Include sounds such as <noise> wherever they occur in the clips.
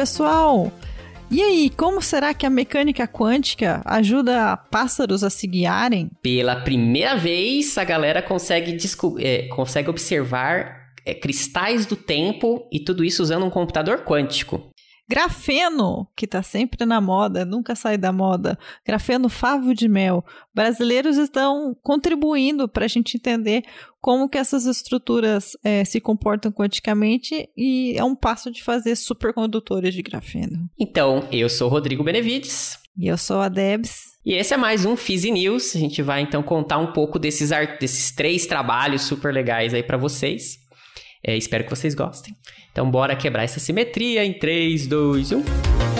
Pessoal! E aí, como será que a mecânica quântica ajuda pássaros a se guiarem? Pela primeira vez, a galera consegue, é, consegue observar é, cristais do tempo e tudo isso usando um computador quântico. Grafeno, que está sempre na moda, nunca sai da moda. Grafeno favo de mel. Brasileiros estão contribuindo para a gente entender como que essas estruturas é, se comportam quanticamente e é um passo de fazer supercondutores de grafeno. Então, eu sou Rodrigo Benevides. E eu sou a Debs. E esse é mais um Fizz News. A gente vai então contar um pouco desses, desses três trabalhos super legais aí para vocês. É, espero que vocês gostem. Então, bora quebrar essa simetria em 3, 2, 1.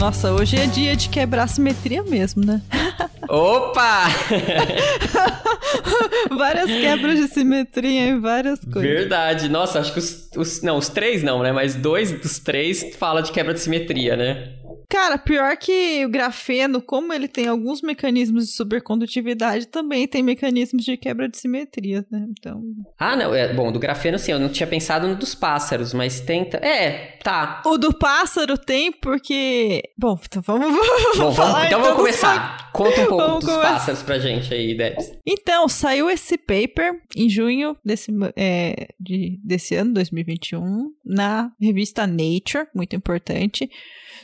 Nossa, hoje é dia de quebrar simetria mesmo, né? Opa! <laughs> várias quebras de simetria em várias coisas. Verdade. Nossa, acho que os, os, Não, os três não, né? Mas dois dos três fala de quebra de simetria, né? Cara, pior que o grafeno, como ele tem alguns mecanismos de supercondutividade, também tem mecanismos de quebra de simetria, né? Então. Ah, não. É, bom, do grafeno, sim, eu não tinha pensado no dos pássaros, mas tenta. É, tá. O do pássaro tem porque. Bom, então vamos. vamos bom, vamos, então vamos começar. Conta um pouco vamos dos começar. pássaros pra gente aí, Debs. Então, saiu esse paper em junho desse, é, de, desse ano, 2021, na revista Nature, muito importante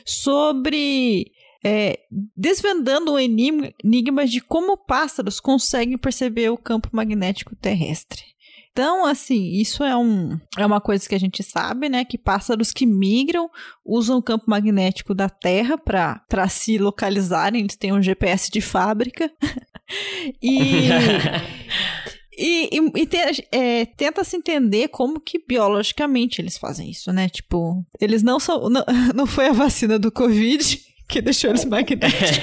sobre é, desvendando o enigma de como pássaros conseguem perceber o campo magnético terrestre. Então, assim, isso é, um, é uma coisa que a gente sabe, né? Que pássaros que migram usam o campo magnético da Terra para se localizarem, eles têm um GPS de fábrica. <laughs> e. <laughs> E, e, e te, é, tenta se entender como que biologicamente eles fazem isso, né? Tipo, eles não são. Não, <laughs> não foi a vacina do Covid <laughs> que deixou eles magnéticos.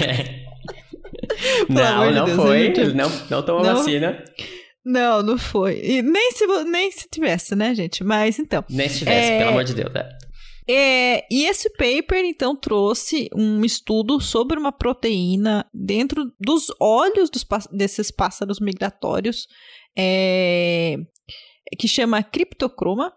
<laughs> não, não Deus, foi. Eles não, não tomou não, vacina. Não, não foi. E nem se, nem se tivesse, né, gente? Mas então. Nem se tivesse, é... pelo amor de Deus, é. É, e esse paper, então, trouxe um estudo sobre uma proteína dentro dos olhos dos, desses pássaros migratórios é, que chama criptocroma.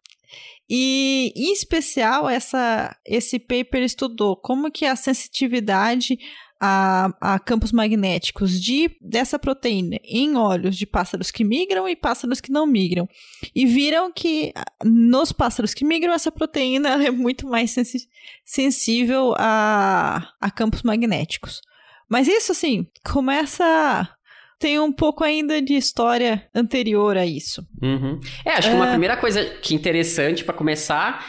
E, em especial, essa, esse paper estudou como que a sensitividade a, a, campos magnéticos de, dessa proteína em olhos de pássaros que migram e pássaros que não migram. E viram que nos pássaros que migram, essa proteína <laughs> é muito mais sensi sensível a, a campos magnéticos. Mas isso, assim, começa tem um pouco ainda de história anterior a isso. Uhum. É, acho que uma é. primeira coisa que interessante para começar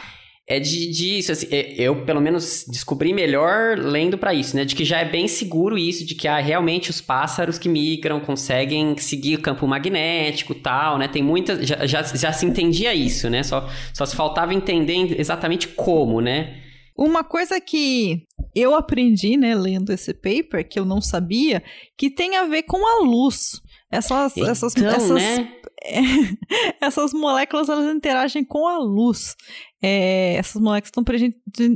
é de, disso, assim, é, eu pelo menos descobri melhor lendo para isso, né? De que já é bem seguro isso, de que ah, realmente os pássaros que migram conseguem seguir o campo magnético tal, né? Tem muitas. Já, já, já se entendia isso, né? Só, só se faltava entender exatamente como, né? Uma coisa que eu aprendi, né, lendo esse paper, que eu não sabia, que tem a ver com a luz. Essas, então, essas, essas, né? <laughs> essas moléculas elas interagem com a luz. É, essas moléculas estão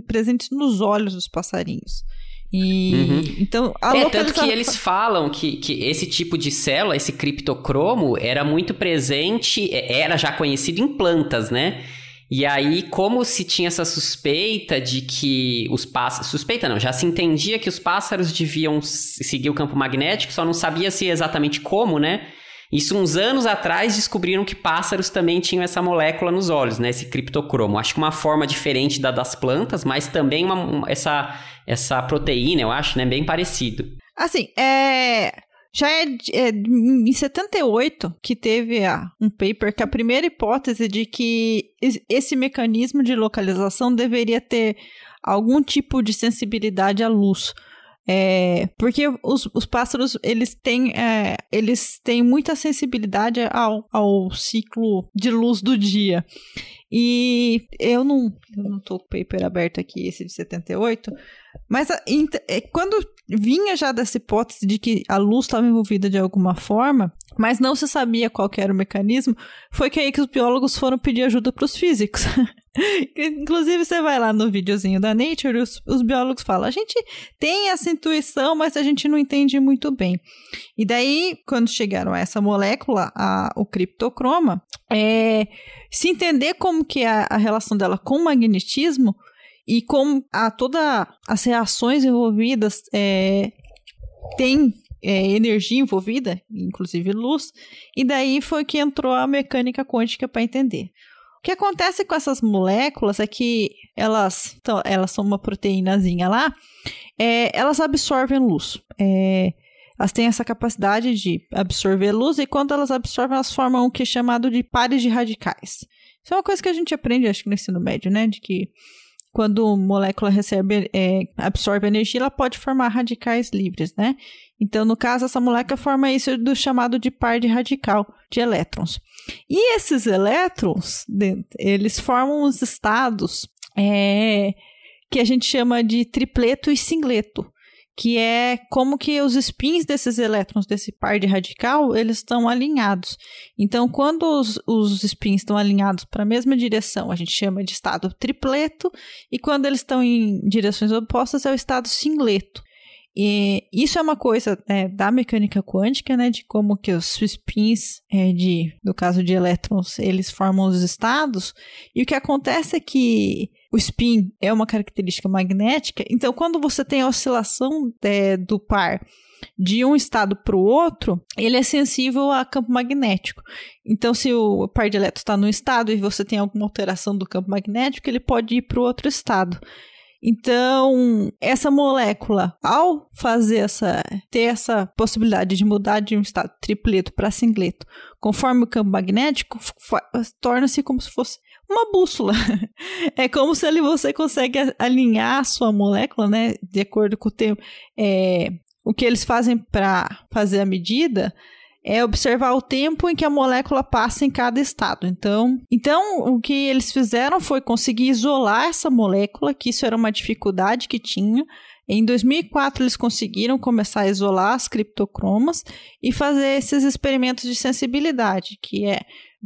presentes nos olhos dos passarinhos. E uhum. então a é tanto que eles falam que, que esse tipo de célula, esse criptocromo, era muito presente, é, era já conhecido em plantas, né? E aí, como se tinha essa suspeita de que os pássaros. Suspeita não, já se entendia que os pássaros deviam seguir o campo magnético, só não sabia se exatamente como, né? Isso uns anos atrás descobriram que pássaros também tinham essa molécula nos olhos, né? Esse criptocromo. Acho que uma forma diferente da das plantas, mas também uma, essa, essa proteína, eu acho, né? Bem parecido. Assim, é. Já é, é, em 78 que teve a, um paper que a primeira hipótese de que esse mecanismo de localização deveria ter algum tipo de sensibilidade à luz. É, porque os, os pássaros, eles têm, é, eles têm muita sensibilidade ao, ao ciclo de luz do dia. E eu não, eu não com o paper aberto aqui, esse de 78, mas a, é, quando vinha já dessa hipótese de que a luz estava envolvida de alguma forma, mas não se sabia qual era o mecanismo, foi que aí que os biólogos foram pedir ajuda para os físicos. <laughs> <laughs> Inclusive, você vai lá no videozinho da Nature, os, os, biólogos falam: a gente tem essa intuição, mas a gente não entende muito bem. E daí, quando chegaram a essa molécula, a, o criptocroma, é, se entender como que é a, relação dela com o magnetismo e como a, todas as reações envolvidas é, tem é, energia envolvida, inclusive luz, e daí foi que entrou a mecânica quântica para entender. O que acontece com essas moléculas é que elas, então, elas são uma proteínazinha lá, é, elas absorvem luz. É, elas têm essa capacidade de absorver luz e quando elas absorvem, elas formam o que é chamado de pares de radicais. Isso é uma coisa que a gente aprende, acho que no ensino médio, né? De que quando a molécula recebe, é, absorve energia, ela pode formar radicais livres, né? Então, no caso, essa molécula forma isso do chamado de par de radical de elétrons. E esses elétrons, eles formam os estados é, que a gente chama de tripleto e singleto que é como que os spins desses elétrons desse par de radical eles estão alinhados. Então, quando os, os spins estão alinhados para a mesma direção, a gente chama de estado tripleto, e quando eles estão em direções opostas é o estado singleto. E isso é uma coisa é, da mecânica quântica, né, de como que os spins, é, de, no caso de elétrons, eles formam os estados, e o que acontece é que o spin é uma característica magnética, então quando você tem a oscilação é, do par de um estado para o outro, ele é sensível a campo magnético. Então, se o par de elétrons está num estado e você tem alguma alteração do campo magnético, ele pode ir para o outro estado. Então, essa molécula, ao fazer essa, ter essa possibilidade de mudar de um estado tripleto para singleto, conforme o campo magnético, torna-se como se fosse uma bússola. <laughs> É como se ali você consegue alinhar a sua molécula, né, de acordo com o tempo. É, o que eles fazem para fazer a medida é observar o tempo em que a molécula passa em cada estado. Então, então o que eles fizeram foi conseguir isolar essa molécula, que isso era uma dificuldade que tinha. Em 2004 eles conseguiram começar a isolar as criptocromas e fazer esses experimentos de sensibilidade, que é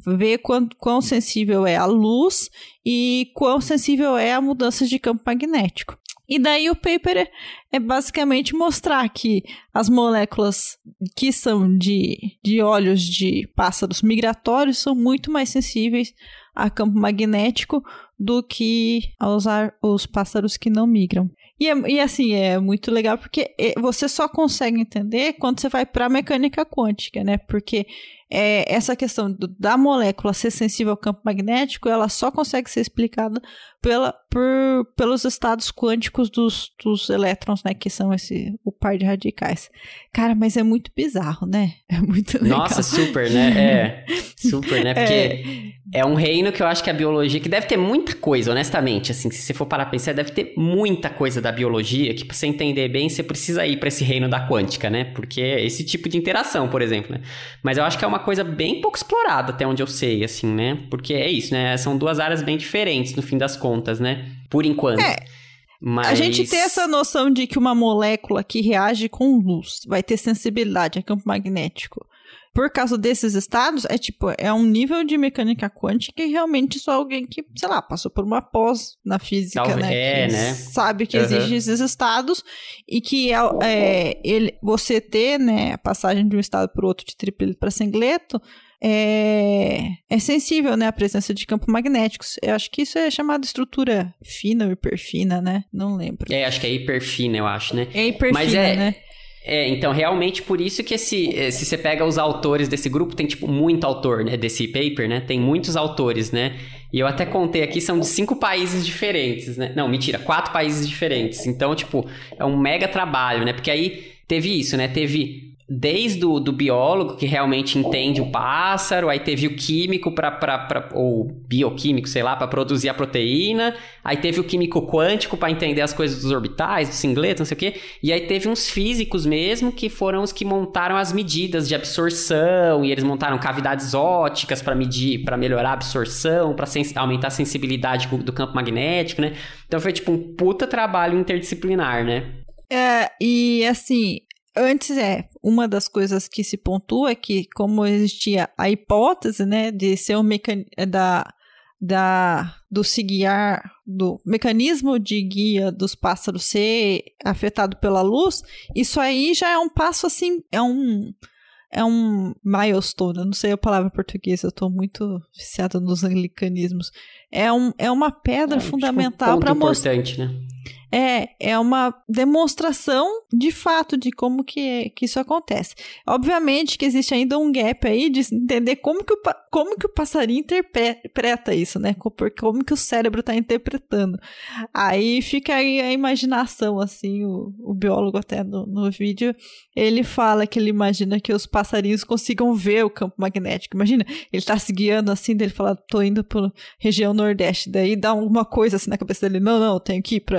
ver quão, quão sensível é a luz e quão sensível é a mudanças de campo magnético. E daí o paper é, é, basicamente mostrar que as moléculas que são de, de olhos de pássaros migratórios são muito mais sensíveis a campo magnético do que aos os pássaros que não migram. E, é, e assim, é muito legal porque é, você só consegue entender quando você vai para a mecânica quântica, né? Porque é, essa questão do, da molécula ser sensível ao campo magnético, ela só consegue ser explicada pela, por, pelos estados quânticos dos, dos elétrons, né? Que são esse, o par de radicais. Cara, mas é muito bizarro, né? <laughs> É muito legal. Nossa, super, né? É, <laughs> super, né? Porque é. é um reino que eu acho que a biologia, que deve ter muita coisa, honestamente, assim, se você for parar a pensar, deve ter muita coisa da biologia que pra você entender bem, você precisa ir para esse reino da quântica, né? Porque é esse tipo de interação, por exemplo, né? Mas eu acho que é uma coisa bem pouco explorada, até onde eu sei, assim, né? Porque é isso, né? São duas áreas bem diferentes, no fim das contas, né? Por enquanto. É. Mas... A gente tem essa noção de que uma molécula que reage com luz vai ter sensibilidade a campo magnético por causa desses estados, é tipo, é um nível de mecânica quântica que realmente só alguém que, sei lá, passou por uma pós na física, Talvez- né? é, que né? Sabe que Aham. existem esses estados e que é, é, ele, você ter, né, a passagem de um estado para o outro de tripleto para singleto é, é sensível, né, à presença de campos magnéticos. Eu acho que isso é chamado estrutura fina ou hiperfina, né? Não lembro. É, acho que é hiperfina, eu acho, né? É hiperfina, Mas é- né? É, então, realmente, por isso que esse, eh, se você pega os autores desse grupo, tem, tipo, muito autor, né, desse paper, né? Tem muitos autores, né? E eu até contei aqui, são de cinco países diferentes, né? Não, mentira, quatro países diferentes. Então, tipo, é um mega trabalho, né? Porque aí teve isso, né? Teve desde o do biólogo, que realmente entende o pássaro, aí teve o químico para ou bioquímico, sei lá, para produzir a proteína, aí teve o químico quântico para entender as coisas dos orbitais, do singleto, não sei o quê, e aí teve uns físicos mesmo que foram os que montaram as medidas de absorção, e eles montaram cavidades óticas para medir, para melhorar a absorção, para aumentar a sensibilidade do campo magnético, né? Então foi tipo um puta trabalho interdisciplinar, né? É, e assim, antes é, uma das coisas que se pontua é que como existia a hipótese, né, de ser um mecanismo da da do se guiar do mecanismo de guia dos pássaros ser afetado pela luz, isso aí já é um passo assim, é um é um milestone, eu não sei a palavra em português, eu tô muito viciada nos anglicanismos. É, um, é uma pedra É, fundamental um para mostrar importante, né? é, é uma demonstração de fato de como que, é, que isso acontece. Obviamente que existe ainda um gap aí de entender como que o, como que o passarinho interpreta isso, né? Como que o cérebro está interpretando. Aí fica aí a imaginação, assim, o, o biólogo até no, no vídeo, ele fala que ele imagina que os passarinhos consigam ver o campo magnético. Imagina, ele tá se guiando assim, daí ele fala, tô indo pra região nordeste, daí dá alguma coisa assim na cabeça dele, não, não, eu tenho que ir pra...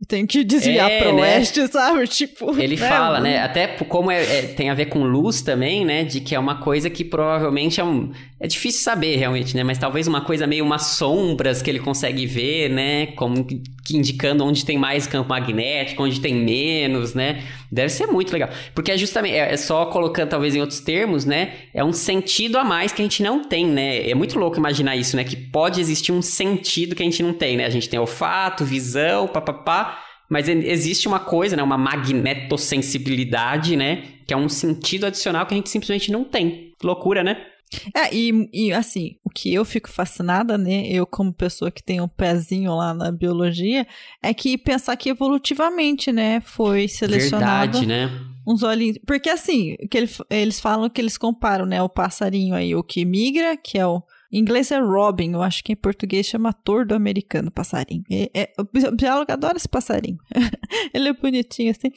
eu Tenho que desviar É, para né? oeste, <laughs> sabe? Tipo. Ele fala, né? Até como é- é- tem a ver com luz também, né? De que é uma coisa que provavelmente é um. É difícil saber realmente, né? Mas talvez uma coisa meio umas sombras que ele consegue ver, né? Como que, indicando onde tem mais campo magnético, onde tem menos, né? Deve ser muito legal. Porque é justamente, é é só colocando talvez em outros termos, né? É um sentido a mais que a gente não tem, né? É muito louco imaginar isso, né? Que pode existir um sentido que a gente não tem, né? A gente tem olfato, visão, papapá. Mas existe uma coisa, né? Uma magnetossensibilidade, né? Que é um sentido adicional que a gente simplesmente não tem. Loucura, né? É, e, e assim, o que eu fico fascinada, né? Eu, como pessoa que tem um pezinho lá na biologia, é que pensar que evolutivamente, né? Foi selecionado. Verdade, né? uns olhinhos. Porque assim, que ele- eles falam que eles comparam, né, o passarinho aí, o que migra, que é o. Em inglês é robin, eu acho que em português chama tordo americano, passarinho. É, é- o bi- o biólogo adora esse passarinho. <laughs> Ele é bonitinho assim.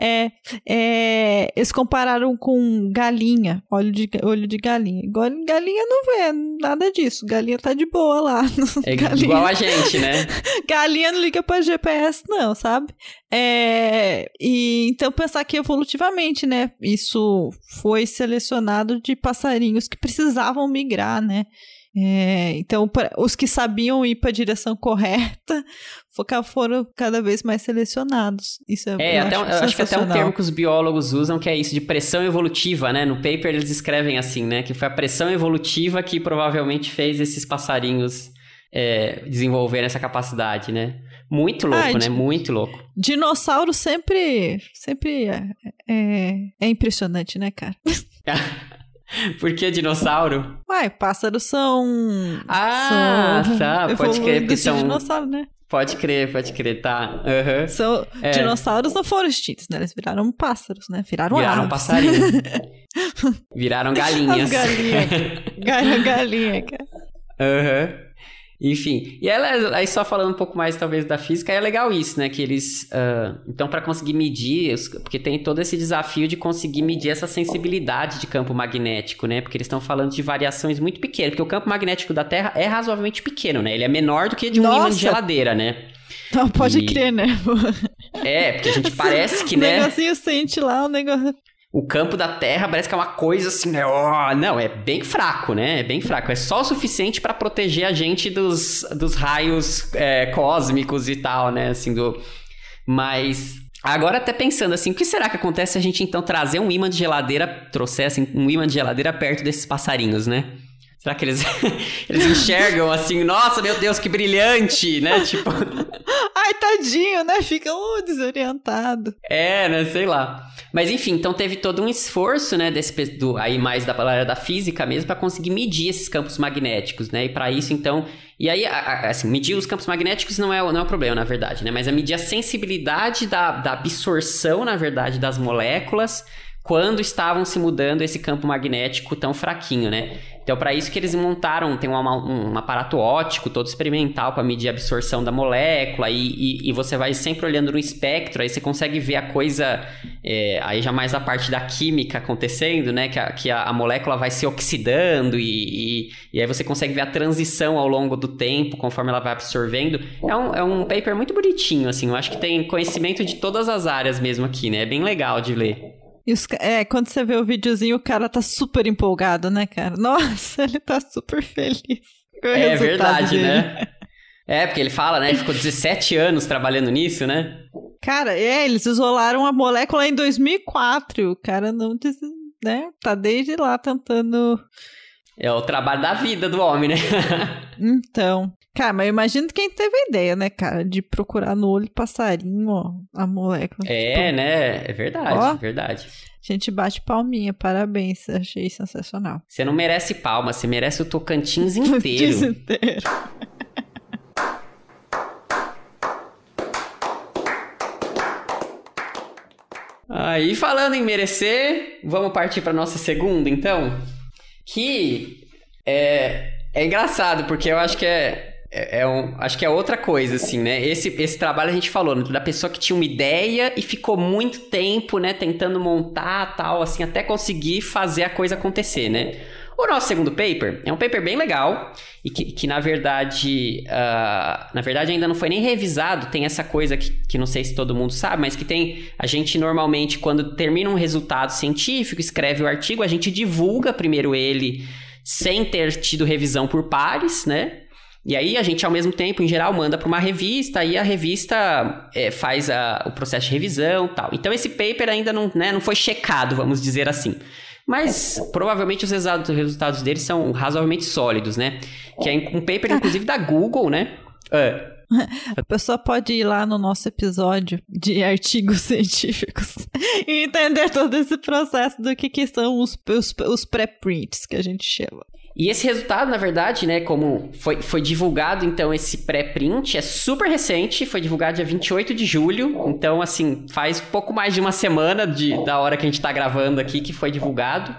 É, é, eles compararam com galinha, olho de, olho de galinha. Igual galinha não vê nada disso. Galinha tá de boa lá. <laughs> É Galinha- igual a gente, né? <laughs> Galinha não liga pra GPS, não, sabe? É, e então pensar que evolutivamente, né? Isso foi selecionado de passarinhos que precisavam migrar, né? É, então, os que sabiam ir para a direção correta <laughs> foram cada vez mais selecionados. Isso é, É, eu até, acho eu acho que até um termo que os biólogos usam que é isso, de pressão evolutiva, né? No paper eles escrevem assim, né? Que foi a pressão evolutiva que provavelmente fez esses passarinhos é, desenvolverem essa capacidade, né? Muito louco, Ah, né? Muito louco. Dinossauro sempre, sempre é, é, é impressionante, né, cara? <laughs> <laughs> Por que dinossauro? Uai, pássaros são. Ah, são tá, pode crer, porque são- dinossauro, né? Pode crer, pode crer, tá. Aham. São, É. Dinossauros não foram extintos, né? Eles viraram pássaros, né? Viraram, Viraram aves. passarinho. <laughs> Viraram galinhas. As. Viraram <laughs> galinha, cara. Aham. Enfim, e ela, aí só falando um pouco mais talvez da física, é legal isso, né? Que eles, ah, então para conseguir medir, porque tem todo esse desafio de conseguir medir essa sensibilidade de campo magnético, né? Porque eles estão falando de variações muito pequenas, porque o campo magnético da Terra é razoavelmente pequeno, né? Ele é menor do que de um ímã de geladeira, né? Não, pode E- crer, né? É, porque a gente parece que, o né? negocinho sente lá, o negócio. O campo da Terra parece que é uma coisa assim, né? Ó, não, é bem fraco, né? É bem fraco. É só o suficiente para proteger a gente dos, dos raios é, cósmicos e tal, né? Assim, do... Mas Agora até pensando assim, o que será que acontece se a gente então trazer um imã de geladeira, trouxesse um imã de geladeira perto desses passarinhos, né? Será que eles, <laughs> eles enxergam assim, nossa, meu Deus, que brilhante, né? Tipo. <laughs> Ai, tadinho, né? Fica uh, desorientado. É, né? Sei lá. Mas enfim, então teve todo um esforço, né, desse, do, aí mais da palavra da física mesmo, para conseguir medir esses campos magnéticos, né? E para isso, então. E aí, assim, medir os campos magnéticos não é, não é o problema, na verdade, né? Mas é medir a sensibilidade da, da absorção, na verdade, das moléculas quando estavam se mudando esse campo magnético tão fraquinho, né? Então, para isso que eles montaram, tem um, um, um aparato óptico todo experimental para medir a absorção da molécula e, e, e, você vai sempre olhando no espectro, aí você consegue ver a coisa, é, aí já mais a parte da química acontecendo, né? Que a, que a, a molécula vai se oxidando e, e, aí você consegue ver a transição ao longo do tempo, conforme ela vai absorvendo. É um, é um paper muito bonitinho, assim, eu acho que tem conhecimento de todas as áreas mesmo aqui, né? É bem legal de ler. Os, é, quando você vê o videozinho, o cara tá super empolgado, né, cara? Nossa, <laughs> ele tá super feliz. É verdade, dele. né? É, porque ele fala, né? Ele ficou 17 anos trabalhando nisso, né? Cara, é, eles isolaram a molécula em 2004. O cara não, né? Tá desde lá tentando. É o trabalho da vida do homem, né? <laughs> então. Cara, mas eu imagino quem teve a ideia, né, cara, de procurar no olho passarinho, ó, a molécula. É, tipo, né? É verdade, ó, verdade. A gente bate palminha, parabéns, achei sensacional. Você não merece palma, você merece o Tocantins <laughs> inteiro. Tocantins inteiro. Aí, falando em merecer, vamos partir para nossa segunda, então? Que é, é engraçado, porque eu acho que é, é, é, um, acho que é outra coisa, assim, né? Esse, esse trabalho a gente falou, né? da pessoa que tinha uma ideia e ficou muito tempo, né, tentando montar tal, assim, até conseguir fazer a coisa acontecer, né? O nosso segundo paper é um paper bem legal e que, que na verdade, uh, na verdade ainda não foi nem revisado. Tem essa coisa que, que não sei se todo mundo sabe, mas que tem a gente normalmente quando termina um resultado científico, escreve o artigo, a gente divulga primeiro ele sem ter tido revisão por pares, né? E aí a gente, ao mesmo tempo, em geral, manda para uma revista e a revista é, faz a, o processo de revisão tal. Então esse paper ainda não, né, não foi checado, vamos dizer assim. Mas provavelmente os resultados, os resultados deles são razoavelmente sólidos, né? Que é um paper, inclusive, da Google, né? Uh, <laughs> a pessoa pode ir lá no nosso episódio de artigos <laughs> científicos e entender todo esse processo do que, que são os, os, os pré-prints que a gente chama. E esse resultado, na verdade, né, como foi, foi divulgado, então, esse pré-print, é super recente, foi divulgado dia 28 de julho, então, assim, faz pouco mais de uma semana de, da hora que a gente está gravando aqui que foi divulgado.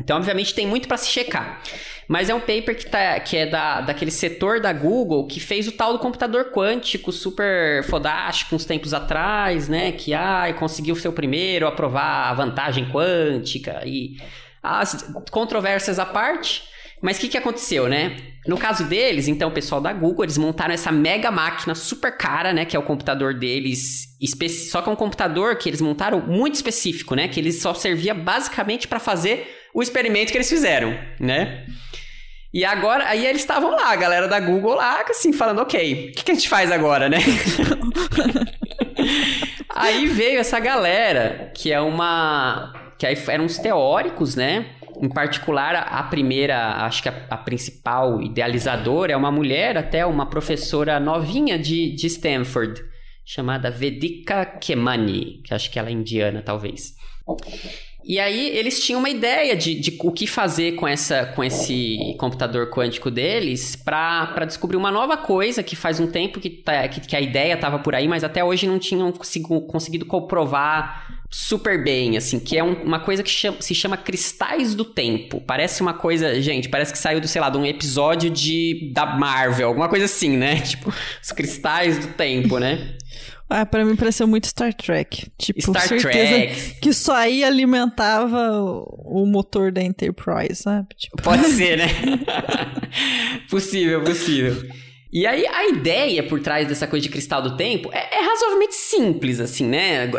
Então, obviamente, tem muito para se checar. Mas é um paper que, tá, que é da, daquele setor da Google que fez o tal do computador quântico super fodástico uns tempos atrás, né? Que ah, conseguiu ser o primeiro a provar a vantagem quântica e as controvérsias à parte. Mas o que, que aconteceu, né? No caso deles, então, o pessoal da Google, eles montaram essa mega máquina super cara, né? Que é o computador deles. Só que é um computador que eles montaram muito específico, né? Que ele só servia basicamente para fazer o experimento que eles fizeram, né? E agora, aí eles estavam lá, a galera da Google lá, assim, falando, ok, o que, que a gente faz agora, né? <laughs> aí veio essa galera, que é uma. que aí eram os teóricos, né? Em particular, a primeira, acho que a, a, principal idealizadora é uma mulher, até uma professora novinha de, de Stanford, chamada Vedika Kemani, que acho que ela é indiana, talvez. E aí eles tinham uma ideia de, de o que fazer com, essa, com esse computador quântico deles para descobrir uma nova coisa que faz um tempo que, tá, que, que a ideia estava por aí, mas até hoje não tinham conseguido comprovar super bem, assim, que é um, uma coisa que chama, se chama Cristais do Tempo. Parece uma coisa, gente, parece que saiu do, sei lá, de um episódio de da Marvel, alguma coisa assim, né? <laughs> Tipo, os cristais do tempo, né? Ah, pra mim pareceu muito Star Trek. Tipo, Star certeza Trek. que só aí alimentava o motor da Enterprise, sabe? Tipo... Pode <laughs> ser, né? <laughs> possível, possível. E aí, a ideia por trás dessa coisa de cristal do tempo é, é razoavelmente simples, assim, né?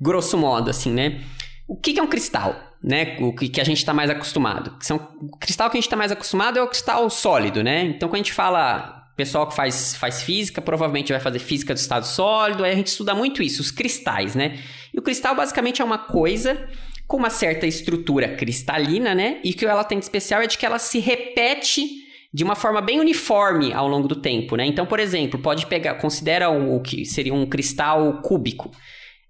Grosso modo, assim, né? O que, é um cristal? Né? O que, a gente está mais acostumado. São, o cristal que a gente está mais acostumado é o cristal sólido, né? Então, quando a gente fala pessoal que faz, faz física provavelmente vai fazer física do estado sólido, aí a gente estuda muito isso, os cristais, né? E o cristal basicamente é uma coisa com uma certa estrutura cristalina, né? E que ela tem de especial é de que ela se repete de uma forma bem uniforme ao longo do tempo, né? Então, por exemplo, pode pegar, considera o que seria um cristal cúbico.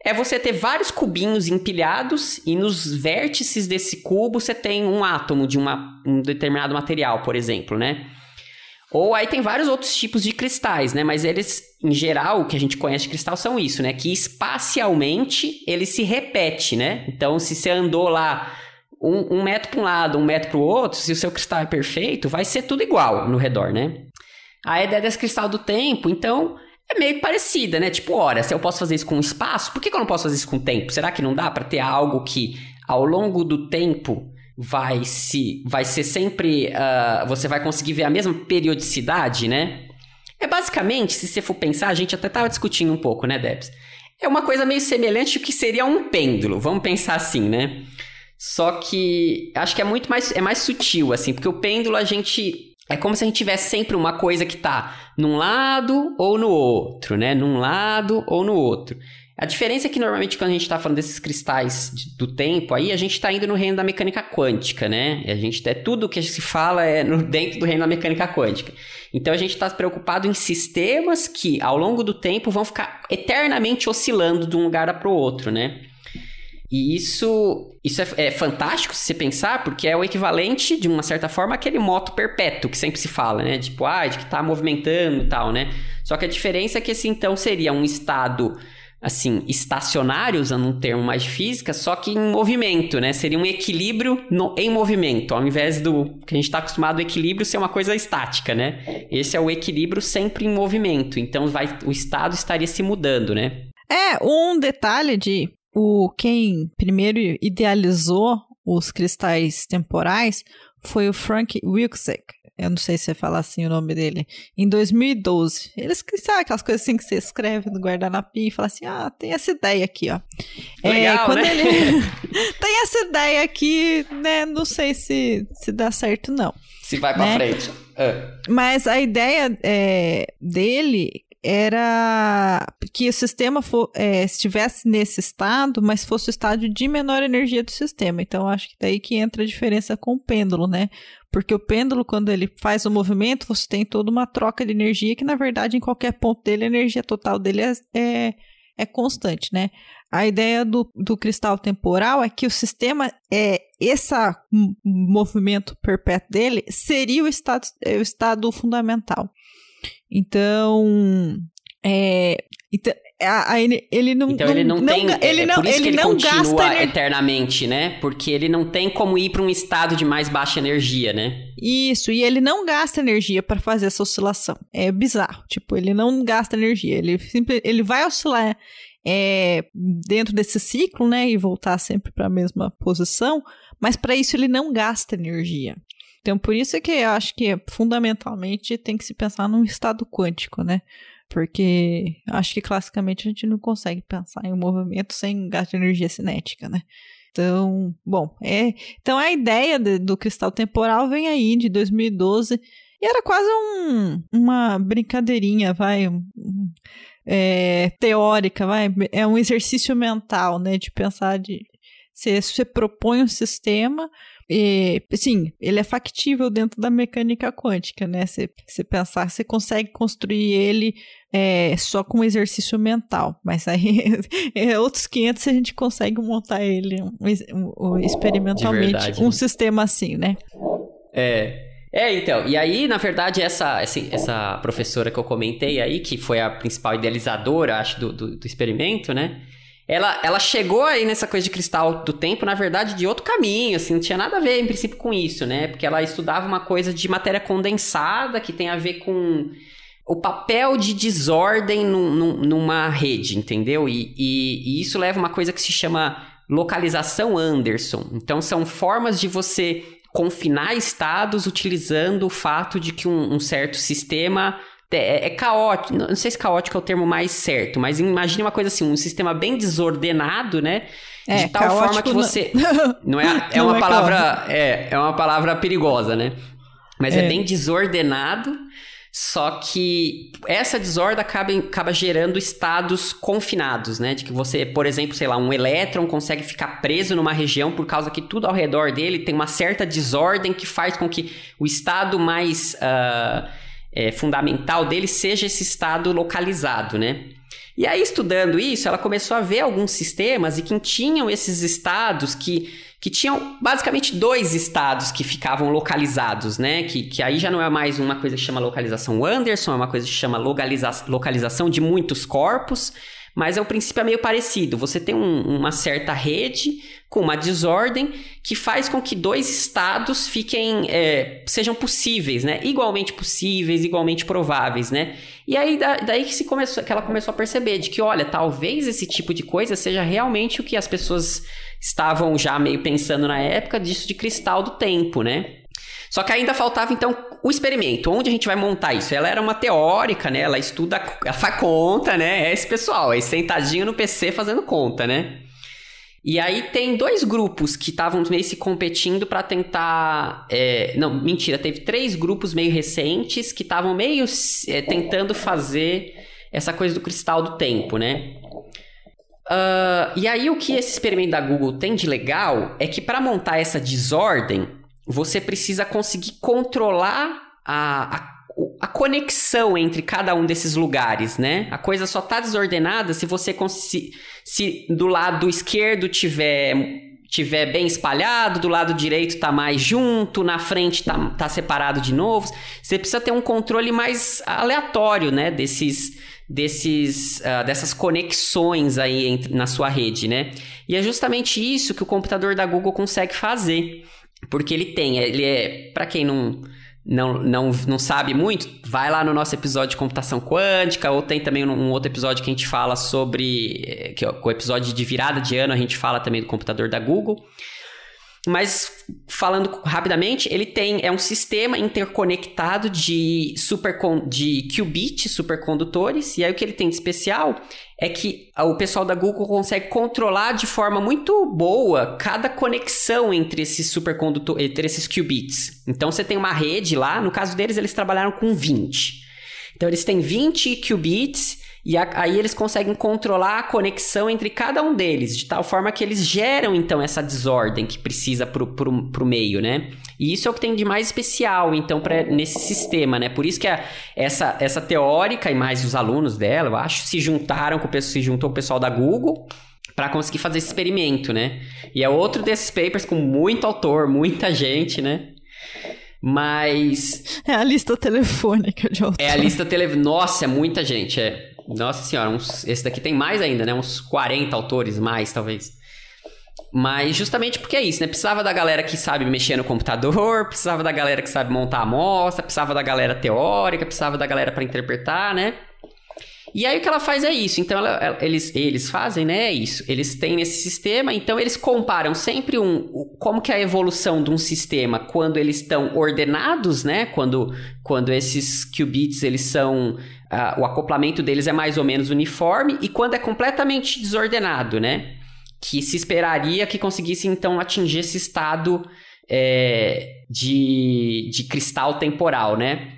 É você ter vários cubinhos empilhados e nos vértices desse cubo você tem um átomo de uma, um determinado material, por exemplo, né? Ou aí tem vários outros tipos de cristais, né? Mas eles, em geral, o que a gente conhece de cristal são isso, né? Que espacialmente ele se repete, né? Então, se você andou lá um, um metro para um lado, um metro para o outro, se o seu cristal é perfeito, vai ser tudo igual no redor, né? A ideia desse cristal do tempo, então, é meio parecida, né? Tipo, ora, se eu posso fazer isso com espaço, por que, que eu não posso fazer isso com tempo? Será que não dá para ter algo que, ao longo do tempo, vai se vai ser sempre uh, você vai conseguir ver a mesma periodicidade, né? É basicamente, se você for pensar, a gente até estava discutindo um pouco, né, Debs? É uma coisa meio semelhante ao que seria um pêndulo, vamos pensar assim, né? Só que acho que é muito mais é mais sutil assim, porque o pêndulo a gente é como se a gente tivesse sempre uma coisa que tá num lado ou no outro, né? Num lado ou no outro. A diferença é que normalmente quando a gente está falando desses cristais do tempo, aí a gente está indo no reino da mecânica quântica, né? A gente é tudo que se fala é no, <laughs> dentro do reino da mecânica quântica. Então a gente está preocupado em sistemas que ao longo do tempo vão ficar eternamente oscilando de um lugar para o outro, né? E isso, isso é, é, fantástico se você pensar, porque é o equivalente, de uma certa forma, àquele moto perpétuo que sempre se fala, né? Tipo, ah, de que está movimentando e tal, né? Só que a diferença é que esse então seria um estado assim, estacionário, usando um termo mais de física, só que em movimento, né? Seria um equilíbrio no, em movimento, ao invés do que a gente está acostumado o equilíbrio ser uma coisa estática, né? Esse é o equilíbrio sempre em movimento, então vai, o estado estaria se mudando, né? É, um detalhe de o quem primeiro idealizou os cristais temporais foi o Frank Wilczek eu não sei se você fala assim o nome dele, em 2012. Eles, sabe aquelas coisas assim que você escreve no guardanapim e fala assim, ah, tem essa ideia aqui, ó. É, Legal, é, quando né? ele <laughs> tem essa ideia aqui, né, não sei se, se dá certo não. Se vai pra né? frente. É. Mas a ideia é, dele era que o sistema for, é, estivesse nesse estado, mas fosse o estado de menor energia do sistema. Então, acho que daí que entra a diferença com o pêndulo, né? Porque o pêndulo, quando ele faz o movimento, você tem toda uma troca de energia que, na verdade, em qualquer ponto dele, a energia total dele é, é, é constante, né? A ideia do, do cristal temporal é que o sistema, é esse movimento perpétuo dele, seria o estado, é, o estado fundamental. Então, é, então ele não então ele não, não tem não, ele é, não, por isso ele que ele continua eternamente né? Porque ele não tem como ir para um estado de mais baixa energia né? Isso e ele não gasta energia para fazer essa oscilação. É bizarro tipo ele não gasta energia ele sempre ele vai oscilar é, dentro desse ciclo né e voltar sempre para a mesma posição mas para isso ele não gasta energia então por isso é que eu acho que fundamentalmente tem que se pensar num estado quântico né? Porque acho que classicamente a gente não consegue pensar em um movimento sem gasto de energia cinética, né? Então, bom, é, então a ideia de, do cristal temporal vem aí de 2012 e era quase um, uma brincadeirinha, vai, um, é, teórica, vai, é um exercício mental, né, de pensar de você, você propõe um sistema e, sim, ele é factível dentro da mecânica quântica, né? Você, você pensar, você consegue construir ele é, só com exercício mental, mas aí <laughs> é outros 500 a gente consegue montar ele um, um, um, experimentalmente, verdade, um né? sistema assim, né? É, é, então, e aí, na verdade, essa, essa, essa, professora que eu comentei aí, que foi a principal idealizadora, acho, do, do, do experimento, né? Ela, ela chegou aí nessa coisa de cristal do tempo, na verdade, de outro caminho, assim, não tinha nada a ver, em princípio, com isso, né? Porque ela estudava uma coisa de matéria condensada que tem a ver com o papel de desordem num, num, numa rede, entendeu? E, e, e isso leva a uma coisa que se chama localização Anderson. Então, são formas de você confinar estados utilizando o fato de que um, um certo sistema é, é, caótico, não sei se caótico é o termo mais certo, mas imagine uma coisa assim, um sistema bem desordenado, né? É, de tal forma que você. <laughs> Não, é, é não uma é palavra. É, é uma palavra perigosa, né? Mas é, é bem desordenado. Só que essa desordem acaba, acaba gerando estados confinados, né? De que você, por exemplo, sei lá, um elétron consegue ficar preso numa região por causa que tudo ao redor dele tem uma certa desordem que faz com que o estado mais uh, é, fundamental dele seja esse estado localizado, né? E aí, estudando isso, ela começou a ver alguns sistemas e que tinham esses estados que, que tinham basicamente dois estados que ficavam localizados, né? Que, que aí já não é mais uma coisa que chama localização Anderson, é uma coisa que chama localiza localização de muitos corpos. Mas é o princípio é meio parecido. Você tem um, uma certa rede com uma desordem que faz com que dois estados fiquem é, sejam possíveis, né? Igualmente possíveis, igualmente prováveis, né? E aí daí que se começou, que ela começou a perceber de que, olha, talvez esse tipo de coisa seja realmente o que as pessoas estavam já meio pensando na época disso de cristal do tempo, né? Só que ainda faltava, então, o experimento. Onde a gente vai montar isso? Ela era uma teórica, né? Ela estuda, ela faz conta, né? É esse pessoal, aí sentadinho no PC fazendo conta, né? E aí tem dois grupos que estavam meio se competindo para tentar. É, não, mentira, teve três grupos meio recentes que estavam meio é, tentando fazer essa coisa do cristal do tempo, né? Uh, e aí o que esse experimento da Google tem de legal é que para montar essa desordem, você precisa conseguir controlar a, a, a, conexão entre cada um desses lugares, né? A coisa só tá desordenada se você se, se do lado esquerdo tiver tiver bem espalhado, do lado direito tá mais junto, na frente tá, tá separado de novo. Você precisa ter um controle mais aleatório, né? Desses desses uh, dessas conexões aí entre, na sua rede, né? E é justamente isso que o computador da Google consegue fazer. Porque ele tem, ele é, para quem não, não, não, não sabe muito, vai lá no nosso episódio de computação quântica, ou tem também um, outro episódio que a gente fala sobre, eh, que é o episódio de virada de ano, a gente fala também do computador da Google. Mas falando rapidamente, ele tem é um sistema interconectado de super de qubits supercondutores, e aí o que ele tem de especial é que o pessoal da Google consegue controlar de forma muito boa cada conexão entre esses supercondutores, entre esses qubits. Então você tem uma rede lá, no caso deles eles trabalharam com 20. Então eles têm 20 qubits e a, aí eles conseguem controlar a conexão entre cada um deles, de tal forma que eles geram então essa desordem que precisa para o meio, né? E isso é o que tem de mais especial, então, pra, nesse sistema, né? Por isso que a, essa, essa teórica e mais os alunos dela, eu acho, se juntaram com o pessoal, se juntou o pessoal da Google para conseguir fazer esse experimento, né? E é outro desses papers com muito autor, muita gente, né? Mas. É a lista telefônica de autor. É a lista telefônica. Nossa, é muita gente. É. Nossa senhora, uns, esse daqui tem mais ainda, né? Uns 40 autores mais, talvez. Mas justamente porque é isso, né? Precisava da galera que sabe mexer no computador, <laughs> precisava da galera que sabe montar a amostra, precisava da galera teórica, precisava da galera para interpretar, né? E aí o que ela faz é isso. Então ela, eles, eles fazem, né? É isso. Eles têm nesse sistema, então eles comparam sempre um como que é a evolução de um sistema quando eles estão ordenados, né? Quando, quando esses qubits eles são uh, o acoplamento deles é mais ou menos uniforme e quando é completamente desordenado, né? Que se esperaria que conseguisse então atingir esse estado é, de, de cristal temporal, né?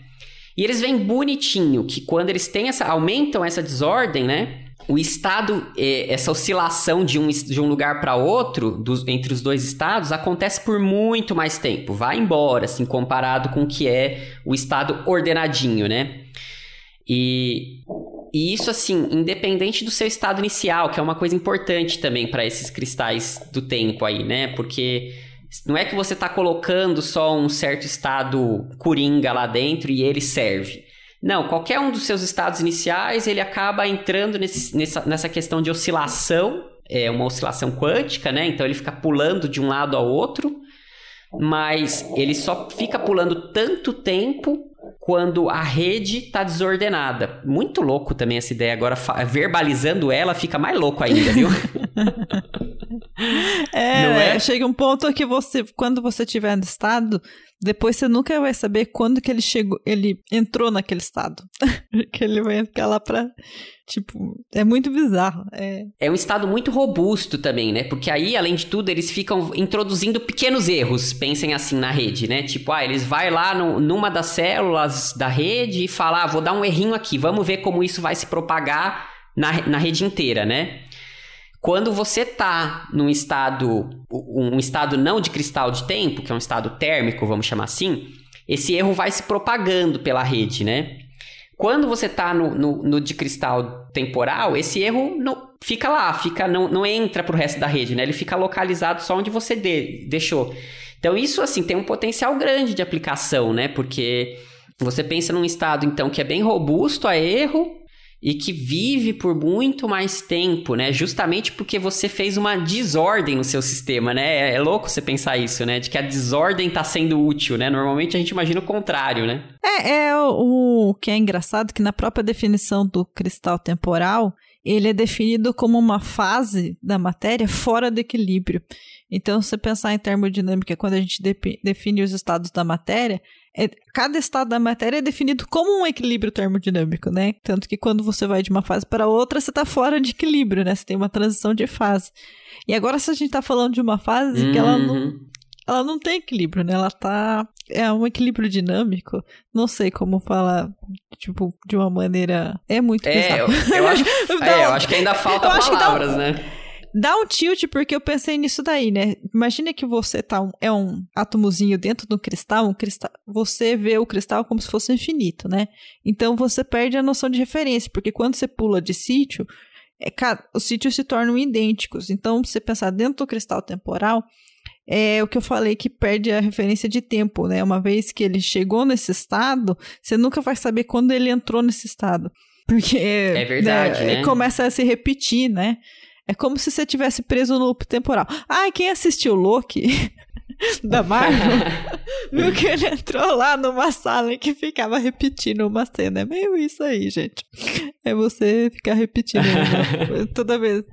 E eles vêm bonitinho que quando eles têm essa aumentam essa desordem, né? O estado, é, essa oscilação de um, de um lugar para outro, dos, entre os dois estados, acontece por muito mais tempo. Vai embora, assim, comparado com o que é o estado ordenadinho, né? E, e isso, assim, independente do seu estado inicial, que é uma coisa importante também para esses cristais do tempo aí, né? Porque não é que você está colocando só um certo estado coringa lá dentro e ele serve. Não, qualquer um dos seus estados iniciais, ele acaba entrando nesse, nessa, nessa questão de oscilação, é uma oscilação quântica, né? Então ele fica pulando de um lado ao outro, mas ele só fica pulando tanto tempo quando a rede está desordenada. Muito louco também essa ideia. Agora, verbalizando ela, fica mais louco ainda, viu? <laughs> <laughs> É, é, chega um ponto que você, quando você estiver no estado, depois você nunca vai saber quando que ele chegou, ele entrou naquele estado. <laughs> que ele vai ficar lá pra. Tipo, é muito bizarro. É... é um estado muito robusto também, né? Porque aí, além de tudo, eles ficam introduzindo pequenos erros, pensem assim na rede, né? Tipo, ah, eles vai lá no, numa das células da rede e falam, ah, vou dar um errinho aqui, vamos ver como isso vai se propagar na, na rede inteira, né? Quando você tá num estado, um estado não de cristal de tempo, que é um estado térmico, vamos chamar assim, esse erro vai se propagando pela rede, né? Quando você tá no, no, no de cristal temporal, esse erro não, fica lá, fica não, não entra pro resto da rede, né? Ele fica localizado só onde você de, deixou. Então isso assim tem um potencial grande de aplicação, né? Porque você pensa num estado então que é bem robusto a erro, e que vive por muito mais tempo, né? Justamente porque você fez uma desordem no seu sistema, né? É, é louco você pensar isso, né? De que a desordem está sendo útil, né? Normalmente a gente imagina o contrário, né? É, é o, o que é engraçado que na própria definição do cristal temporal, ele é definido como uma fase da matéria fora do equilíbrio. Então, se você pensar em termodinâmica, quando a gente define os estados da matéria, cada estado da matéria é definido como um equilíbrio termodinâmico, né? Tanto que quando você vai de uma fase para outra, você está fora de equilíbrio, né? Você tem uma transição de fase. E agora, se a gente está falando de uma fase uhum. que ela não, uhum. ela não tem equilíbrio, né? Ela tá. É um equilíbrio dinâmico. Não sei como falar, tipo, de uma maneira. É muito é, eu, eu, acho, <laughs> é, eu acho que ainda falta palavras, né? Dá um tilt porque eu pensei nisso daí, né? Imagina que você tá um, é um átomozinho dentro do cristal, um cristal, você vê o cristal como se fosse infinito, né? Então você perde a noção de referência, porque quando você pula de sítio, é, os sítios se tornam idênticos. Então, você pensar dentro do cristal temporal, é o que eu falei que perde a referência de tempo, né? Uma vez que ele chegou nesse estado, você nunca vai saber quando ele entrou nesse estado. Porque é verdade, né, né? começa a se repetir, né? É como se você tivesse preso no loop temporal. Ah, quem assistiu Loki <laughs> da Marvel <laughs> viu que ele entrou lá numa sala que ficava repetindo uma cena. É meio isso aí, gente. É você ficar repetindo uma, <laughs> toda vez.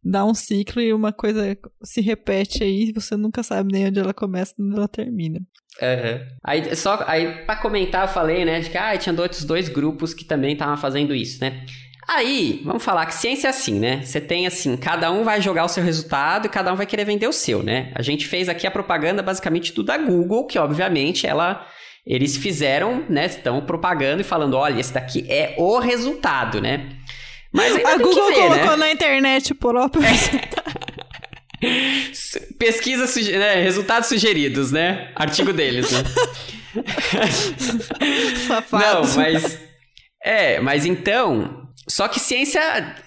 Dá um ciclo e uma coisa se repete aí, você nunca sabe nem onde ela começa e onde ela termina. Uhum. Aí, só, aí, pra comentar, eu falei, né, de que ah, tinha outros dois grupos que também estavam fazendo isso, né? Aí, vamos falar que ciência é assim, né? Você tem assim, cada um vai jogar o seu resultado e cada um vai querer vender o seu, né? A gente fez aqui a propaganda basicamente do da Google, que obviamente ela eles fizeram, né? Estão propagando e falando, olha, esse daqui é o resultado, né? Mas ainda a Google ver, colocou né? na internet o próprio é. <laughs> Pesquisa, suge... né? resultados sugeridos, né? Artigo deles, né? <laughs> Não, mas é, mas então só que ciência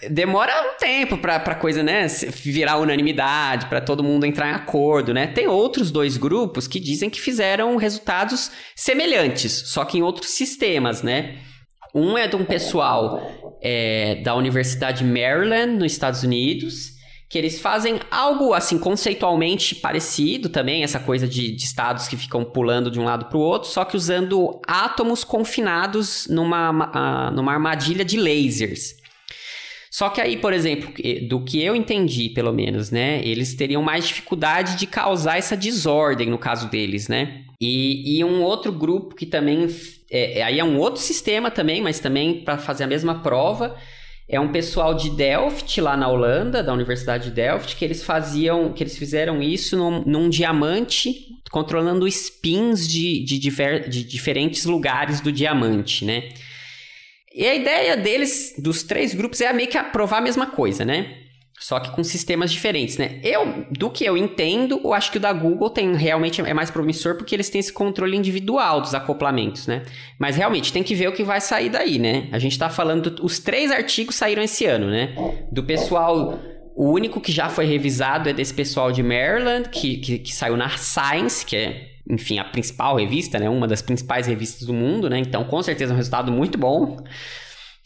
demora um tempo pra coisa, né, virar unanimidade, para todo mundo entrar em acordo, né? Tem outros dois grupos que dizem que fizeram resultados semelhantes, só que em outros sistemas, né? Um é de um pessoal é, da Universidade Maryland, nos Estados Unidos, que eles fazem algo assim conceitualmente parecido também, essa coisa de, de estados que ficam pulando de um lado para o outro, só que usando átomos confinados numa, uh, numa armadilha de lasers. Só que aí, por exemplo, do que eu entendi, pelo menos, né? Eles teriam mais dificuldade de causar essa desordem no caso deles, né? E, e um outro grupo que também. É, aí é um outro sistema também, mas também para fazer a mesma prova é um pessoal de Delft, lá na Holanda, da Universidade de Delft, que eles faziam, que eles fizeram isso num, num diamante, controlando spins de, de, diver, de diferentes lugares do diamante, né? E a ideia deles, dos três grupos, é meio que provar a mesma coisa, né? Só que com sistemas diferentes, né? Eu, do que eu entendo, eu acho que o da Google tem realmente é mais promissor porque eles têm esse controle individual dos acoplamentos, né? Mas realmente tem que ver o que vai sair daí, né? A gente tá falando, os três artigos saíram esse ano, né? Do pessoal, o único que já foi revisado é desse pessoal de Maryland, que, que, que saiu na Science, que é, enfim, a principal revista, né? Uma das principais revistas do mundo, né? Então, com certeza, é um resultado muito bom.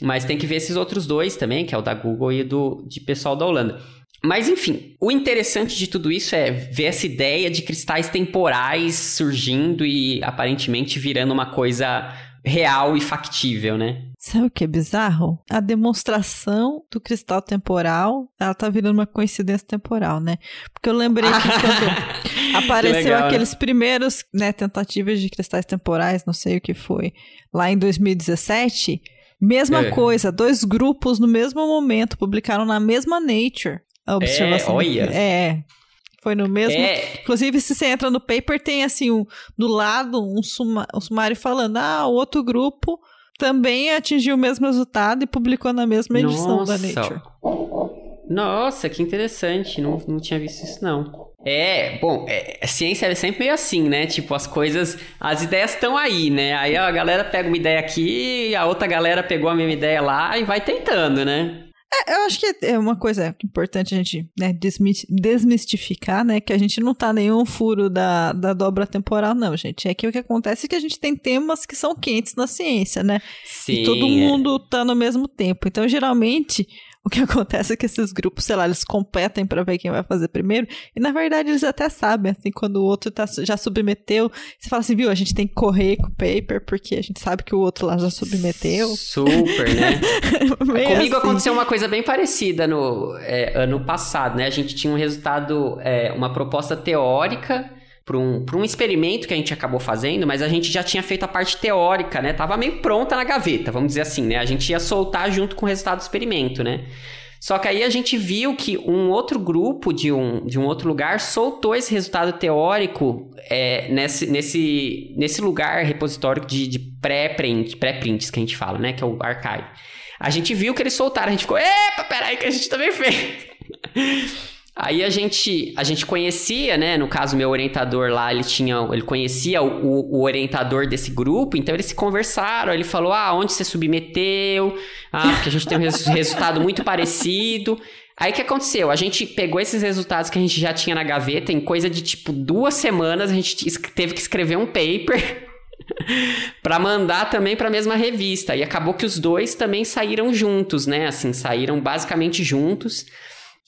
Mas tem que ver esses outros dois também, que é o da Google e do de pessoal da Holanda. Mas enfim, o interessante de tudo isso é ver essa ideia de cristais temporais surgindo e aparentemente virando uma coisa real e factível, né? Sabe o que é bizarro? A demonstração do cristal temporal, ela tá virando uma coincidência temporal, né? Porque eu lembrei que <laughs> quando apareceu legal, né? aqueles né? primeiros, né, tentativas de cristais temporais, não sei o que foi, lá em 2017, mesma é. coisa, dois grupos no mesmo momento publicaram na mesma Nature a observação. É, olha. É, foi no mesmo. É. Inclusive, se você entra no paper, tem assim, um, do lado, um, suma, um sumário falando: ah, o outro grupo também atingiu o mesmo resultado e publicou na mesma edição Nossa. da Nature. Nossa, que interessante. Não, não tinha visto isso, não. É, bom, é, a ciência é sempre meio assim, né? Tipo, as coisas, as ideias estão aí, né? Aí a galera pega uma ideia aqui, a outra galera pegou a mesma ideia lá e vai tentando, né? É, eu acho que é uma coisa importante a gente né, desmistificar, né? Que a gente não tá nenhum furo da, da dobra temporal, não, gente. É que o que acontece é que a gente tem temas que são quentes na ciência, né? Sim, e todo mundo tá no mesmo tempo. Então, geralmente, o que <laughs> acontece é que esses grupos, sei lá, eles competem para ver quem vai fazer primeiro, e na verdade eles até sabem, assim, quando o outro tá, já submeteu, você fala assim, viu, a gente tem que correr com o paper, porque a gente sabe que o outro lá já submeteu. Super, né? <laughs> Comigo assim. aconteceu uma coisa bem parecida no é, ano passado, né? A gente tinha um resultado, é, uma proposta teórica para um, um experimento que a gente acabou fazendo, mas a gente já tinha feito a parte teórica, né? Tava meio pronta na gaveta, vamos dizer assim, né? A gente ia soltar junto com o resultado do experimento, né? Só que aí a gente viu que um outro grupo de um, de um outro lugar soltou esse resultado teórico é, nesse, nesse, nesse lugar repositório de, de pré-print, pré-prints que a gente fala, né? Que é o archive. A gente viu que eles soltaram, a gente ficou, epa, peraí que a gente também fez. <laughs> Aí a gente, a gente conhecia, né? No caso, meu orientador lá, ele tinha, ele conhecia o, o orientador desse grupo, então eles se conversaram. Ele falou: Ah, onde você submeteu? Ah, porque a gente tem um res <laughs> resultado muito parecido. Aí o que aconteceu? A gente pegou esses resultados que a gente já tinha na gaveta, em coisa de tipo duas semanas, a gente teve que escrever um paper <laughs> para mandar também para a mesma revista. E acabou que os dois também saíram juntos, né? Assim, saíram basicamente juntos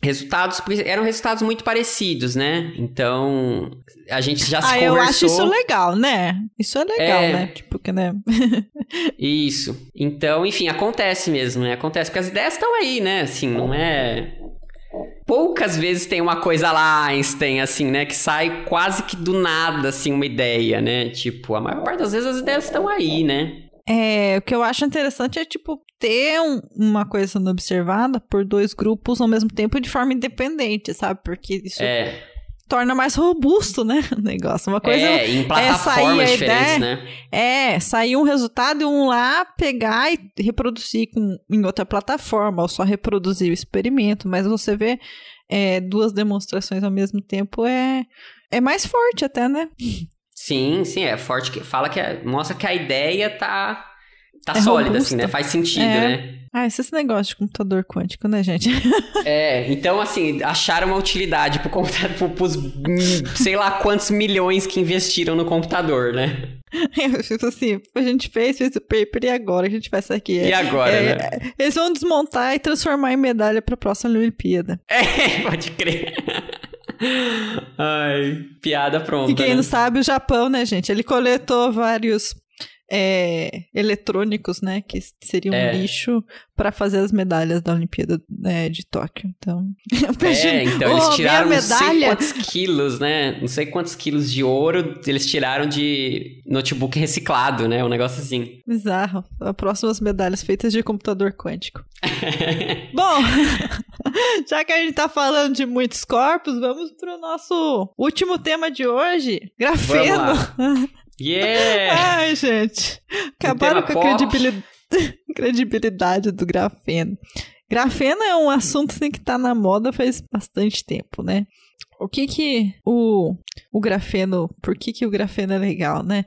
resultados, eram resultados muito parecidos, né? Então, a gente já se ah, conversou... eu acho isso legal, né? Isso é legal, é... né? Tipo, que, né? <laughs> isso. Então, enfim, acontece mesmo, né? Acontece, porque as ideias estão aí, né? Assim, não é... Poucas vezes tem uma coisa lá, Einstein, assim, né? Que sai quase que do nada, assim, uma ideia, né? Tipo, a maior parte das vezes as ideias estão aí, né? É, o que eu acho interessante é, tipo, ter um, uma coisa sendo observada por dois grupos ao mesmo tempo de forma independente, sabe? Porque isso é. torna mais robusto, né? <laughs> O negócio. Uma coisa é, em plataformas é sair diferentes, ideia, né? É, sair um resultado e um lá pegar e reproduzir com, em outra plataforma, ou só reproduzir o experimento, mas você vê é, duas demonstrações ao mesmo tempo é, é mais forte até, né? Sim, sim, é forte. Que, fala que é, mostra que a ideia tá, tá é sólida, robusta. assim, né? Faz sentido, é. né? Ah, esse negócio de computador quântico, né, gente? <laughs> é, então, assim, acharam uma utilidade pro computador, <laughs> pros sei lá quantos milhões que investiram no computador, né? Eu fico assim, a gente fez, fez o paper e agora a gente vai sair aqui. E agora, é, né? Eles vão desmontar e transformar em medalha pra próxima Olimpíada. <laughs> É, pode crer. Ai, piada pronta. E quem né? não sabe, o Japão, né, gente? Ele coletou vários é, eletrônicos, né, que seriam é. um lixo para fazer as medalhas da Olimpíada né, de Tóquio. Então, <laughs> é, então oh, eles tiraram não sei quantos quilos, né? Não sei quantos quilos de ouro eles tiraram de notebook reciclado, né? Um negócio assim. Bizarro. As próximas medalhas feitas de computador quântico. <laughs> Bom, <laughs> já que a gente tá falando de muitos corpos, vamos pro nosso último tema de hoje: grafeno. Yeah! Ai, gente. Acabaram com a credibilidade, <laughs> credibilidade do grafeno. Grafeno é um assunto que tá na moda faz bastante tempo, né? O que que o, o grafeno, por que que o grafeno é legal, né?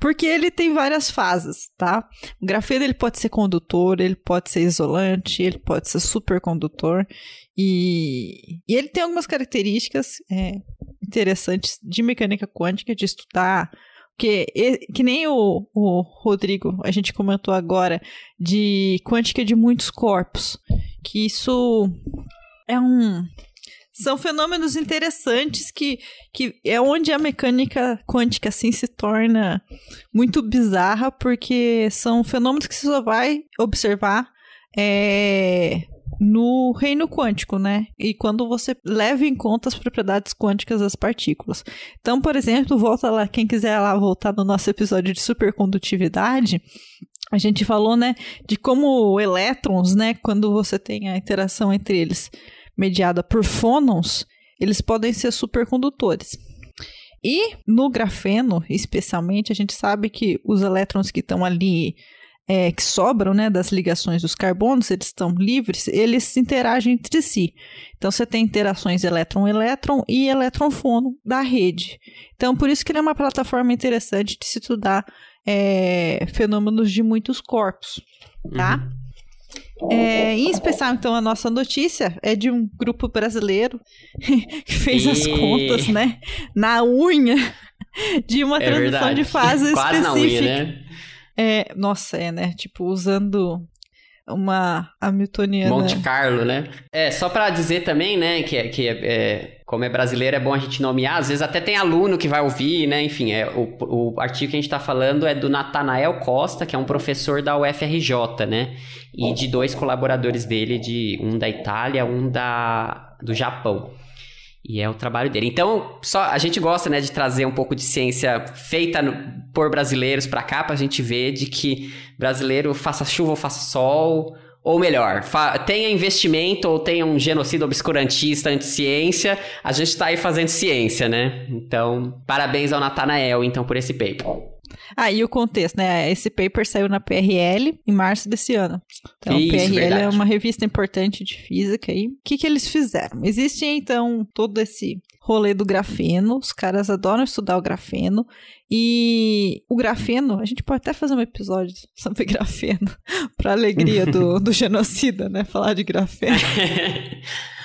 Porque ele tem várias fases, tá? O grafeno ele pode ser condutor, ele pode ser isolante, ele pode ser supercondutor e, e ele tem algumas características é, interessantes de mecânica quântica, de estudar que, que nem o, o Rodrigo, a gente comentou agora, de quântica de muitos corpos. Que isso é um. são fenômenos interessantes que, que é onde a mecânica quântica assim se torna muito bizarra, porque são fenômenos que você só vai observar é, no reino quântico, né? E quando você leva em conta as propriedades quânticas das partículas. Então, por exemplo, volta lá, quem quiser lá voltar no nosso episódio de supercondutividade, a gente falou, né, de como elétrons, né, quando você tem a interação entre eles mediada por fônons, eles podem ser supercondutores. E no grafeno, especialmente, a gente sabe que os elétrons que estão ali, é, que sobram né, das ligações dos carbonos, eles estão livres, eles interagem entre si. Então você tem interações elétron-elétron e elétron-fônon da rede. Então por isso que ele é uma plataforma interessante de se estudar é, fenômenos de muitos corpos, tá? Uhum. É, em especial, então, a nossa notícia é de um grupo brasileiro <laughs> que fez e... as contas, né? Na unha de uma é transição verdade. de fase Quase específica. Na unha, né? É, nossa, é, né? Tipo, usando uma Hamiltoniana. Monte Carlo, né? É, só para dizer também, né, que, que é, é, como é brasileiro é bom a gente nomear, às vezes até tem aluno que vai ouvir, né, enfim, é, o, o artigo que a gente tá falando é do Natanael Costa, que é um professor da UFRJ, né, e de dois colaboradores dele, de um da Itália, um da, do Japão. E é o trabalho dele. Então, só a gente gosta, né, de trazer um pouco de ciência feita no, por brasileiros para cá, pra gente ver de que brasileiro faça chuva ou faça sol, ou melhor, tenha investimento ou tenha um genocídio obscurantista anti-ciência, a gente tá aí fazendo ciência, né? Então, parabéns ao Natanael, então, por esse paper. Ah, e o contexto, né? Esse paper saiu na PRL em março desse ano. Então, Isso, PRL verdade. é uma revista importante de física aí. O que, que eles fizeram? Existe, então, todo esse rolê do grafeno. Os caras adoram estudar o grafeno. E o grafeno, a gente pode até fazer um episódio sobre <laughs> grafeno, para alegria do, do <laughs> genocida, né? Falar de grafeno. <laughs>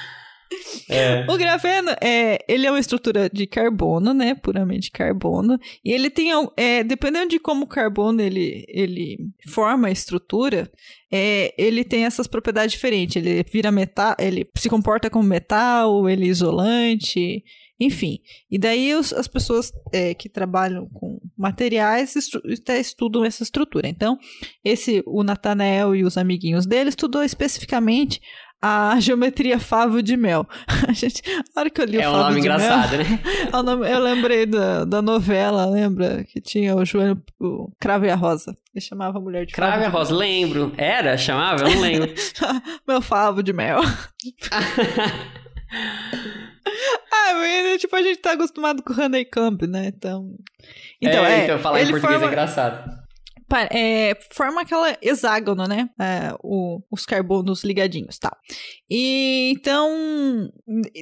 É. <laughs> O grafeno, é, ele é uma estrutura de carbono, né? Puramente carbono. E ele tem, é, dependendo de como o carbono ele, ele forma a estrutura, é, ele tem essas propriedades diferentes. Ele vira metal, ele se comporta como metal, ele é isolante, enfim. E daí os, as pessoas é, que trabalham com materiais estru estudam essa estrutura. Então, esse o Nathanael e os amiguinhos dele estudou especificamente a geometria favo de mel. <laughs> A gente, a hora que eu li é o <laughs> um nome engraçado, mel, né? eu lembrei da, da novela, lembra? Que tinha o Joelho, o Cravo e a Rosa. Ele chamava a mulher de Cravo e a Rosa, lembro. Era? Chamava? Eu não lembro. <laughs> Meu favo de mel. ah, mas, tipo, a gente tá acostumado com o Honeycomb, né? Então... Então, é, é então falar em português forma... é engraçado é, forma aquela hexágono, né? É, o, os carbonos ligadinhos, tá? E então,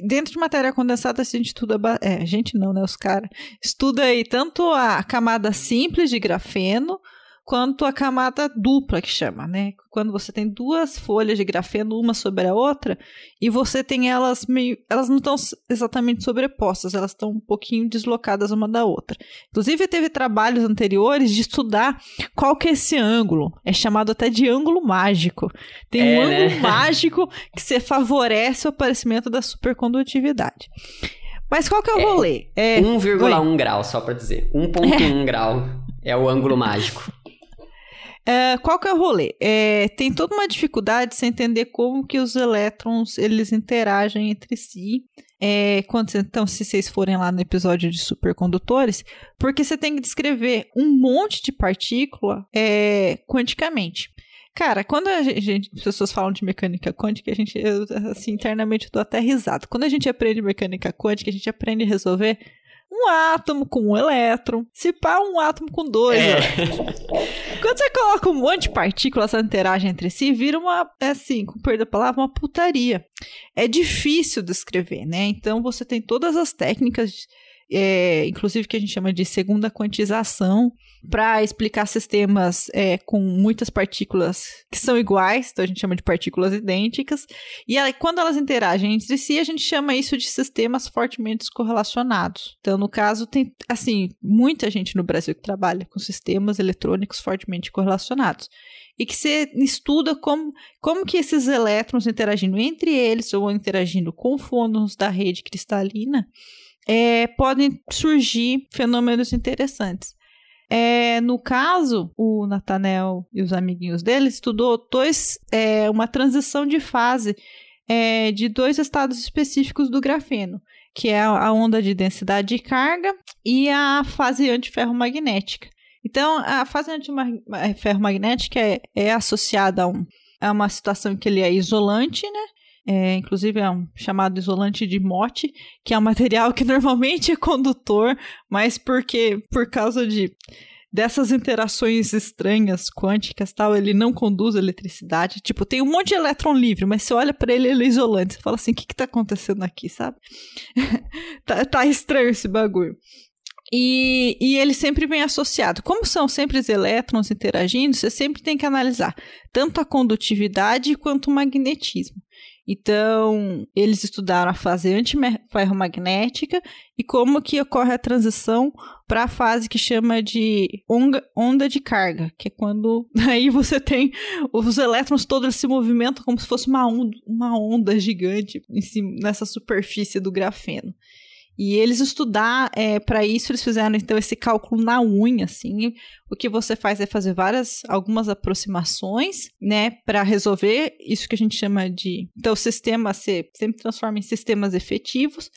dentro de matéria condensada, a gente estuda. É, a gente não, né? Os caras. Estuda aí tanto a camada simples de grafeno quanto a camada dupla que chama, né? Quando você tem duas folhas de grafeno uma sobre a outra e você tem elas meio, elas não estão exatamente sobrepostas, elas estão um pouquinho deslocadas uma da outra. Inclusive teve trabalhos anteriores de estudar qual que é esse ângulo, é chamado até de ângulo mágico. Tem é, um ângulo né? <laughs> mágico que você favorece o aparecimento da supercondutividade. Mas qual que é o rolê? É, 1,1 grau, só para dizer. 1,1 <laughs> é. grau é o ângulo mágico. É, qual que é o rolê? É, tem toda uma dificuldade de entender como que os elétrons eles interagem entre si. É, quando, então, se vocês forem lá no episódio de supercondutores, porque você tem que descrever um monte de partícula é, quanticamente. Cara, quando a gente, as pessoas falam de mecânica quântica, a gente, eu, assim, internamente eu dou até risada. Quando a gente aprende mecânica quântica, a gente aprende a resolver um átomo com um elétron, se pá um átomo com dois é. Quando você coloca um monte de partículas que interagem entre si, vira uma, é assim, com perda da palavra, uma putaria. É difícil descrever, né? Então você tem todas as técnicas é, inclusive que a gente chama de segunda quantização, para explicar sistemas é, com muitas partículas que são iguais, então a gente chama de partículas idênticas, e aí, quando elas interagem entre si, a gente chama isso de sistemas fortemente correlacionados. Então, no caso, tem, assim, muita gente no Brasil que trabalha com sistemas eletrônicos fortemente correlacionados e que você estuda como, como que esses elétrons interagindo entre eles ou interagindo com fônons da rede cristalina é, podem surgir fenômenos interessantes. É, no caso, o Nathaniel e os amiguinhos dele estudou dois, é, uma transição de fase é, de dois estados específicos do grafeno, que é a onda de densidade de carga e a fase antiferromagnética. Então, a fase antiferromagnética é, é associada a, um, a uma situação em que ele é isolante, né? É, inclusive é um chamado isolante de Mott, que é um <laughs> material que normalmente é condutor, mas porque por causa de dessas interações estranhas quânticas tal, ele não conduz eletricidade. Tipo, tem um monte de elétron livre, mas você olha para ele, ele é isolante. Você fala assim, o que que tá acontecendo aqui, sabe? <laughs> tá, tá estranho esse bagulho. E, e ele sempre vem associado. Como são sempre os elétrons interagindo, você sempre tem que analisar tanto a condutividade quanto o magnetismo. Então, eles estudaram a fase antiferromagnética e como que ocorre a transição para a fase que chama de onda de carga, que é quando <laughs> aí você tem os elétrons todos se movimentam como se fosse uma onda, uma onda gigante nessa superfície do grafeno. E eles estudar é, para isso eles fizeram então esse cálculo na unha, assim. O que você faz é fazer várias, algumas aproximações, né, para resolver isso que a gente chama de, então o sistema se sempre transforma em sistemas efetivos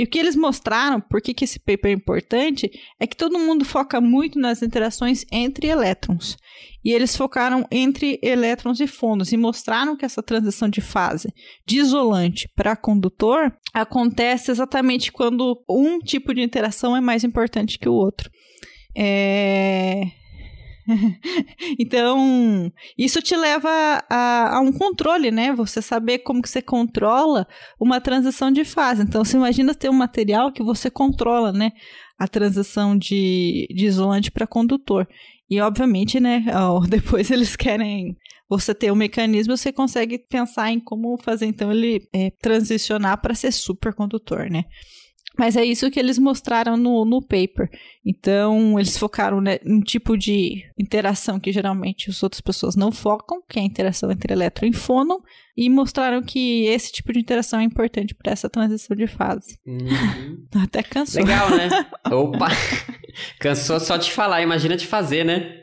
e o que eles mostraram, por que, esse paper é importante, é que todo mundo foca muito nas interações entre elétrons. E eles focaram entre elétrons e fônons e mostraram que essa transição de fase de isolante para condutor acontece exatamente quando um tipo de interação é mais importante que o outro. É... <laughs> então, isso te leva a, a, um controle, né? Você saber como que você controla uma transição de fase. Então, você imagina ter um material que você controla, né? A transição de, de isolante para condutor. E, obviamente, né? <laughs> Depois eles querem você ter o um mecanismo, você consegue pensar em como fazer, então, ele é, transicionar para ser supercondutor, né? Mas é isso que eles mostraram no, no paper. Então, eles focaram né, em um tipo de interação que geralmente as outras pessoas não focam, que é a interação entre elétron e fônon, e mostraram que esse tipo de interação é importante para essa transição de fase. Uhum. <laughs> Até cansou. Legal, né? <laughs> Opa! Cansou só de falar, imagina de fazer, né?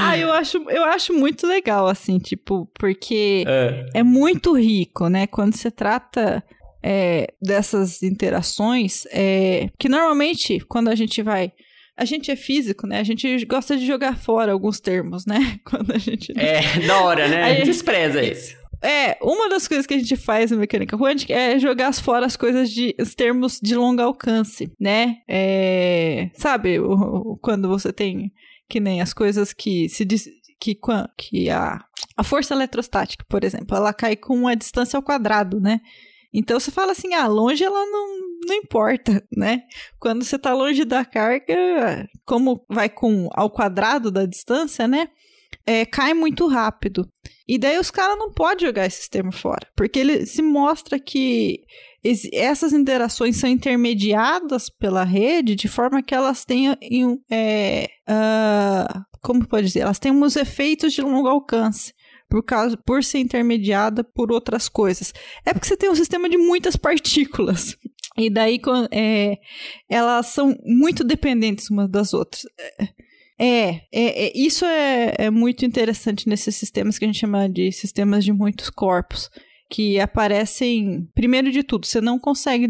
ah, eu acho, eu acho muito legal, assim, tipo, porque é. é muito rico, né? Quando você trata é, dessas interações, é, que normalmente quando a gente vai a gente é físico, né? A gente gosta de jogar fora alguns termos, né? <laughs> Quando a gente. É, da hora, né? <laughs> A gente despreza isso. É, uma das coisas que a gente faz na mecânica quântica é jogar fora as coisas de. os termos de longo alcance, né? É, sabe, o, o, quando você tem. Que nem as coisas que se diz. Que, que a, a força eletrostática, por exemplo, ela cai com a distância ao quadrado, né? Então você fala assim, ah, longe ela não, não importa, né? Quando você está longe da carga, como vai com ao quadrado da distância, né? É, cai muito rápido. E daí os caras não podem jogar esse termo fora, porque ele se mostra que essas interações são intermediadas pela rede de forma que elas tenham é, uh, como pode dizer, elas têm uns efeitos de longo alcance por causa por ser intermediada por outras coisas. É porque você tem um sistema de muitas partículas. E daí é, elas são muito dependentes umas das outras. É, é, é isso é, é muito interessante nesses sistemas que a gente chama de sistemas de muitos corpos que aparecem, primeiro de tudo, você não consegue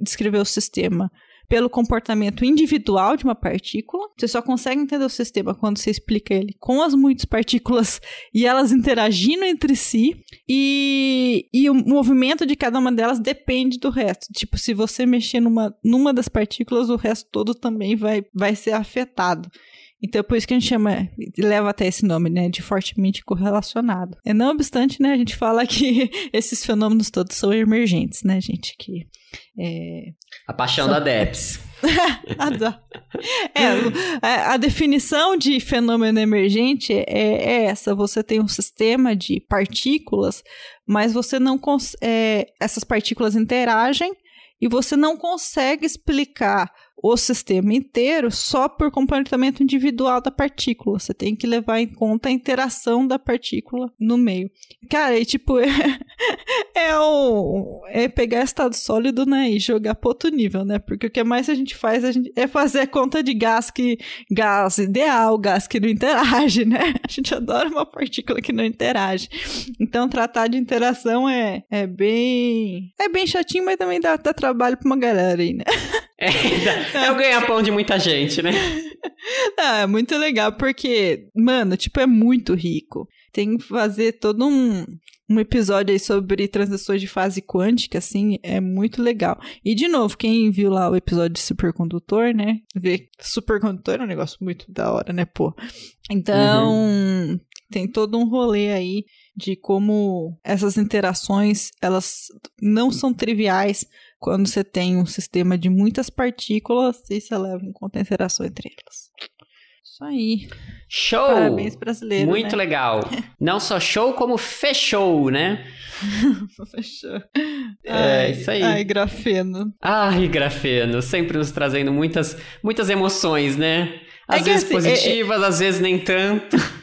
descrever o sistema pelo comportamento individual de uma partícula. Você só consegue entender o sistema quando você explica ele com as muitas partículas <laughs> e elas interagindo entre si. E, e o movimento de cada uma delas depende do resto. Tipo, se você mexer numa, numa das partículas, o resto todo também vai, vai ser afetado. Então, é por isso que a gente chama, leva até esse nome, né, de fortemente correlacionado. E não obstante, né, a gente fala que <laughs> esses fenômenos todos são emergentes, né, gente, que... É, a paixão são, da DEPS. <laughs> é, a, a, definição de fenômeno emergente é, é, essa: você tem um sistema de partículas, mas você não é, essas partículas interagem e você não consegue explicar o sistema inteiro só por comportamento individual da partícula. Você tem que levar em conta a interação da partícula no meio. Cara, e tipo, <laughs> é, é, o, é pegar estado sólido, né, e jogar para outro nível, né? Porque o que mais a gente faz a gente, é fazer a conta de gás que gás ideal, gás que não interage, <laughs> né? A gente adora uma partícula que não interage. Então, tratar de interação é, é bem é bem chatinho, mas também dá, dá trabalho para uma galera aí, né? <laughs> É, é o ganha-pão de muita gente, né? <laughs> Ah, é muito legal, porque, mano, tipo, é muito rico. Tem que fazer todo um, um episódio aí sobre transições de fase quântica, assim, é muito legal. E, de novo, quem viu lá o episódio de supercondutor, né? Vê supercondutor é um negócio muito da hora, né, pô? Então, uhum. tem todo um rolê aí de como essas interações, elas não são triviais, quando você tem um sistema de muitas partículas e você leva em conta a interação entre elas. Isso aí. Show! Parabéns, brasileiro. Muito né? legal. <laughs> Não só show, como fechou, né? <laughs> fechou. É, ai, isso aí. Ai, grafeno. Ai, grafeno. Sempre nos trazendo muitas, muitas emoções, né? Às é vezes assim, positivas, é, é... às vezes nem tanto. <laughs>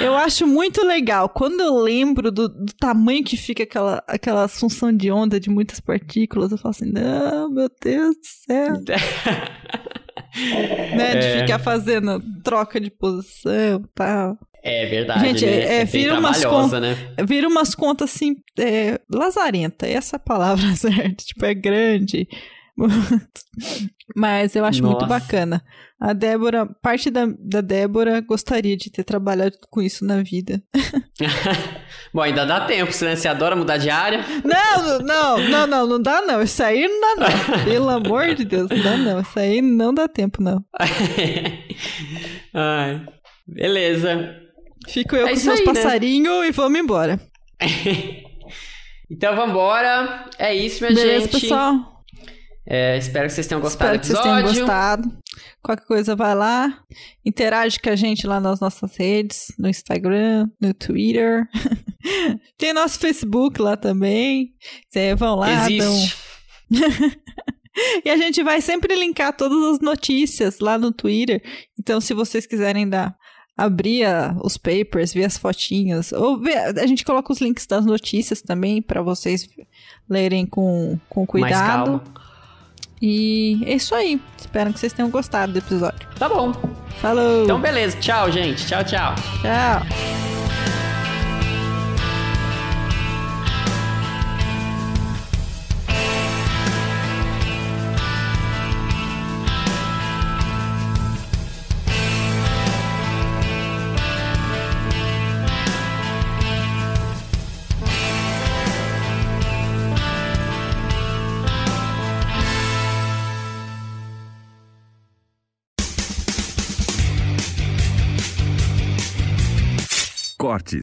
Eu acho muito legal. Quando eu lembro do, do, tamanho que fica aquela, aquela função de onda de muitas partículas, eu falo assim, não, meu Deus do céu. <laughs> né, de é. ficar fazendo troca de posição e tal. É verdade, Gente, né? é, é, vira, umas né? vira umas contas assim, é, lazarenta, essa é palavra <laughs> certa. Tipo, é grande, <laughs> Mas eu acho Nossa. muito bacana. A Débora, parte da, da Débora gostaria de ter trabalhado com isso na vida. <laughs> Bom, ainda dá tempo, né? Você adora mudar de área? Não, não, não, não, não dá não. Isso aí não dá não. <laughs> Pelo amor de Deus, não dá não. Isso aí não dá tempo, não. Ai, beleza. Fico eu é com os meus passarinhos né? e vamos embora. então vambora. É isso, minha Beleza, gente. pessoal. É, espero que vocês tenham gostado espero do episódio. que vocês tenham gostado. Qualquer coisa, vai lá. Interage com a gente lá nas nossas redes, no Instagram, no Twitter. <laughs> Tem nosso Facebook lá também. Cê, vão lá. Existe. <laughs> e a gente vai sempre linkar todas as notícias lá no Twitter. Então, se vocês quiserem dar abrir os papers, ver as fotinhas, ou ver, a gente coloca os links das notícias também para vocês lerem com, com cuidado. Mais calma. E é isso aí. Espero que vocês tenham gostado do episódio. Tá bom. Falou. Então, beleza. Tchau, gente. Tchau, tchau. Tchau. Esportes.